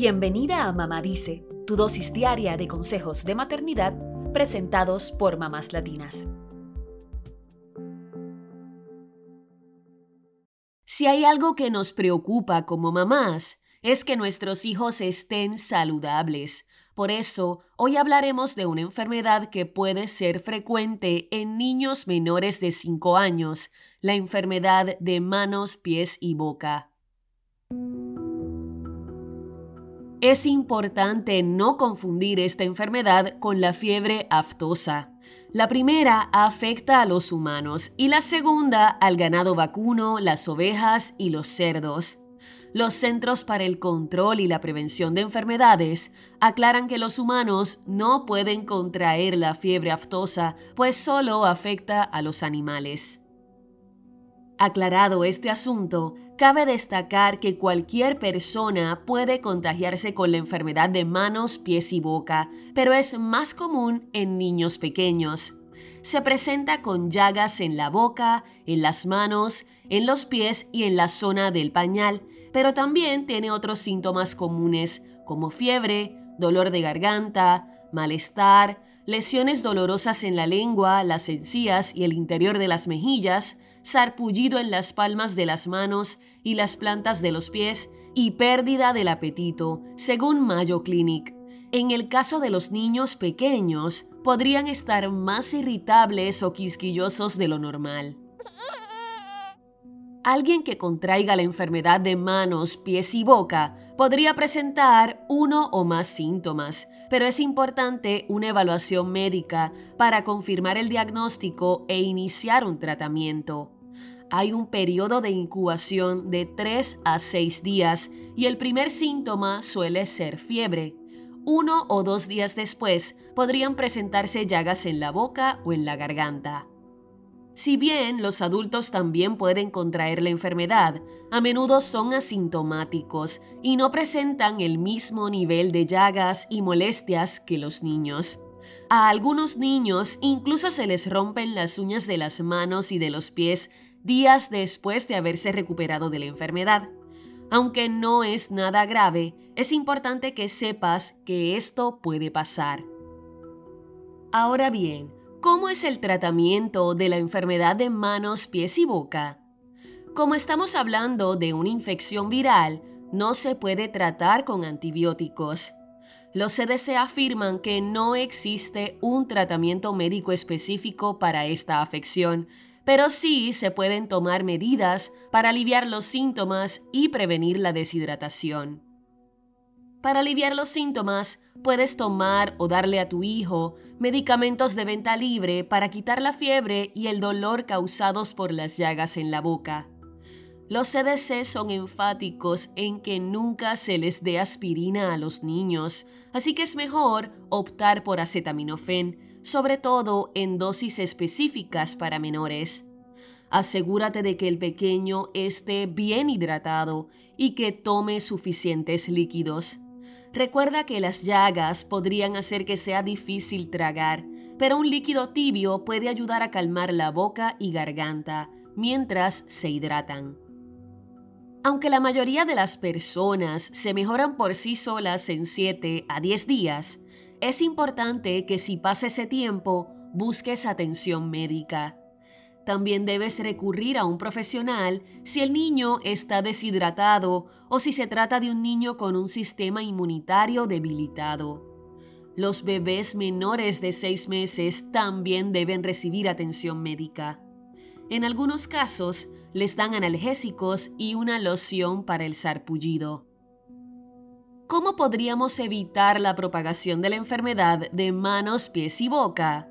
Bienvenida a Mamá Dice, tu dosis diaria de consejos de maternidad presentados por mamás latinas. Si hay algo que nos preocupa como mamás, es que nuestros hijos estén saludables. Por eso, hoy hablaremos de una enfermedad que puede ser frecuente en niños menores de 5 años, la enfermedad de manos, pies y boca. Es importante no confundir esta enfermedad con la fiebre aftosa. La primera afecta a los humanos y la segunda al ganado vacuno, las ovejas y los cerdos. Los Centros para el Control y la Prevención de Enfermedades aclaran que los humanos no pueden contraer la fiebre aftosa, pues solo afecta a los animales. Aclarado este asunto, cabe destacar que cualquier persona puede contagiarse con la enfermedad de manos, pies y boca, pero es más común en niños pequeños. Se presenta con llagas en la boca, en las manos, en los pies y en la zona del pañal, pero también tiene otros síntomas comunes como fiebre, dolor de garganta, malestar, lesiones dolorosas en la lengua, las encías y el interior de las mejillas, sarpullido en las palmas de las manos y las plantas de los pies y pérdida del apetito, según Mayo Clinic. En el caso de los niños pequeños, podrían estar más irritables o quisquillosos de lo normal. Alguien que contraiga la enfermedad de manos, pies y boca podría presentar uno o más síntomas, pero es importante una evaluación médica para confirmar el diagnóstico e iniciar un tratamiento. Hay un periodo de incubación de 3 a 6 días y el primer síntoma suele ser fiebre. Uno o dos días después podrían presentarse llagas en la boca o en la garganta. Si bien los adultos también pueden contraer la enfermedad, a menudo son asintomáticos y no presentan el mismo nivel de llagas y molestias que los niños. A algunos niños incluso se les rompen las uñas de las manos y de los pies días después de haberse recuperado de la enfermedad. Aunque no es nada grave, es importante que sepas que esto puede pasar. Ahora bien, ¿Cómo es el tratamiento de la enfermedad de manos, pies y boca? Como estamos hablando de una infección viral, no se puede tratar con antibióticos. Los CDC afirman que no existe un tratamiento médico específico para esta afección, pero sí se pueden tomar medidas para aliviar los síntomas y prevenir la deshidratación. Para aliviar los síntomas, puedes tomar o darle a tu hijo medicamentos de venta libre para quitar la fiebre y el dolor causados por las llagas en la boca. Los CDC son enfáticos en que nunca se les dé aspirina a los niños, así que es mejor optar por acetaminofén, sobre todo en dosis específicas para menores. Asegúrate de que el pequeño esté bien hidratado y que tome suficientes líquidos. Recuerda que las llagas podrían hacer que sea difícil tragar, pero un líquido tibio puede ayudar a calmar la boca y garganta mientras se hidratan. Aunque la mayoría de las personas se mejoran por sí solas en 7 a 10 días, es importante que si pasa ese tiempo busques atención médica. También debes recurrir a un profesional si el niño está deshidratado o si se trata de un niño con un sistema inmunitario debilitado. Los bebés menores de 6 meses también deben recibir atención médica. En algunos casos, les dan analgésicos y una loción para el sarpullido. ¿Cómo podríamos evitar la propagación de la enfermedad de manos, pies y boca?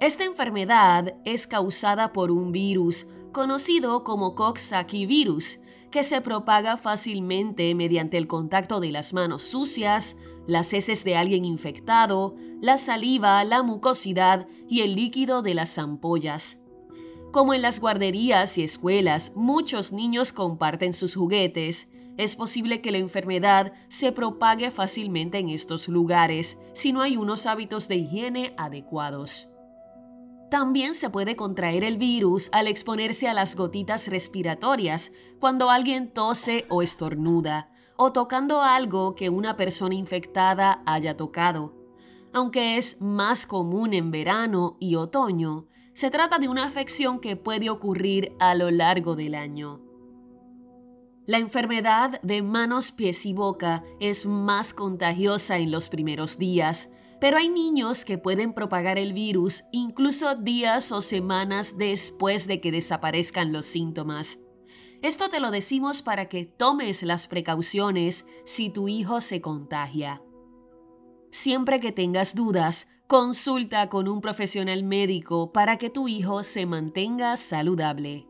Esta enfermedad es causada por un virus conocido como Coxsackie virus, que se propaga fácilmente mediante el contacto de las manos sucias, las heces de alguien infectado, la saliva, la mucosidad y el líquido de las ampollas. Como en las guarderías y escuelas muchos niños comparten sus juguetes, es posible que la enfermedad se propague fácilmente en estos lugares si no hay unos hábitos de higiene adecuados. También se puede contraer el virus al exponerse a las gotitas respiratorias cuando alguien tose o estornuda, o tocando algo que una persona infectada haya tocado. Aunque es más común en verano y otoño, se trata de una afección que puede ocurrir a lo largo del año. La enfermedad de manos, pies y boca es más contagiosa en los primeros días, pero hay niños que pueden propagar el virus incluso días o semanas después de que desaparezcan los síntomas. Esto te lo decimos para que tomes las precauciones si tu hijo se contagia. Siempre que tengas dudas, consulta con un profesional médico para que tu hijo se mantenga saludable.